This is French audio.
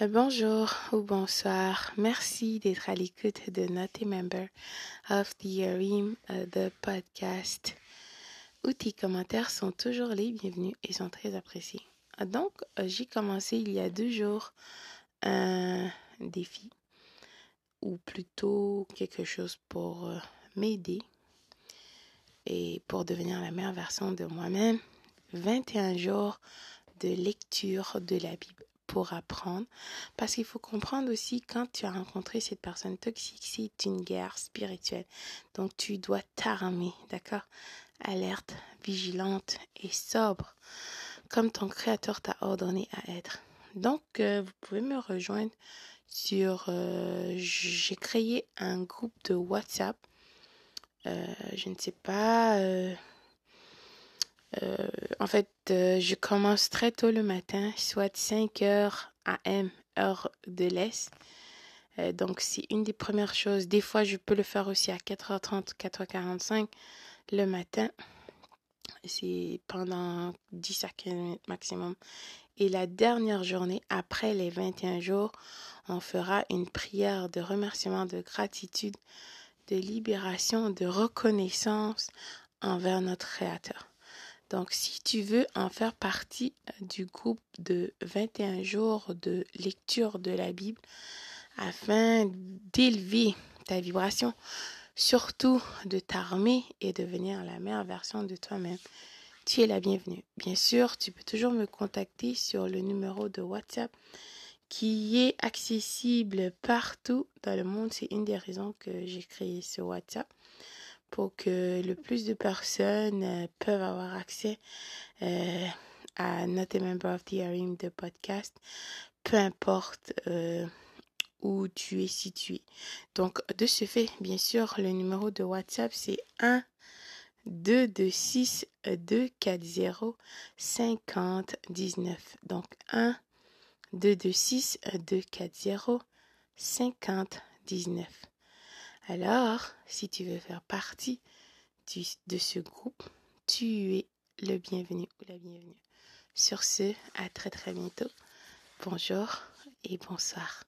Euh, bonjour ou bonsoir. Merci d'être à l'écoute de Not Member of the Yerim, euh, the podcast, où tes commentaires sont toujours les bienvenus et sont très appréciés. Euh, donc, j'ai commencé il y a deux jours un défi, ou plutôt quelque chose pour m'aider et pour devenir la meilleure version de moi-même. 21 jours de lecture de la Bible pour apprendre. Parce qu'il faut comprendre aussi quand tu as rencontré cette personne toxique, c'est une guerre spirituelle. Donc tu dois t'armer, d'accord? Alerte, vigilante et sobre, comme ton Créateur t'a ordonné à être. Donc euh, vous pouvez me rejoindre sur... Euh, j'ai créé un groupe de WhatsApp. Euh, je ne sais pas euh, en fait, euh, je commence très tôt le matin, soit 5 heures AM, heure de l'Est. Euh, donc, c'est une des premières choses. Des fois, je peux le faire aussi à 4h30, 4h45 le matin. C'est pendant 10 à 15 minutes maximum. Et la dernière journée, après les 21 jours, on fera une prière de remerciement, de gratitude, de libération, de reconnaissance envers notre Créateur. Donc, si tu veux en faire partie euh, du groupe de 21 jours de lecture de la Bible afin d'élever ta vibration, surtout de t'armer et devenir la meilleure version de toi-même, tu es la bienvenue. Bien sûr, tu peux toujours me contacter sur le numéro de WhatsApp qui est accessible partout dans le monde. C'est une des raisons que j'ai créé ce WhatsApp pour que le plus de personnes euh, peuvent avoir accès euh, à Not a Member of the Hearing de podcast, peu importe euh, où tu es situé. Donc, de ce fait, bien sûr, le numéro de WhatsApp, c'est 1 226 240 50 19. Donc 1 226 240 50 19. Alors, si tu veux faire partie de ce groupe, tu es le bienvenu ou la bienvenue. Sur ce, à très très bientôt. Bonjour et bonsoir.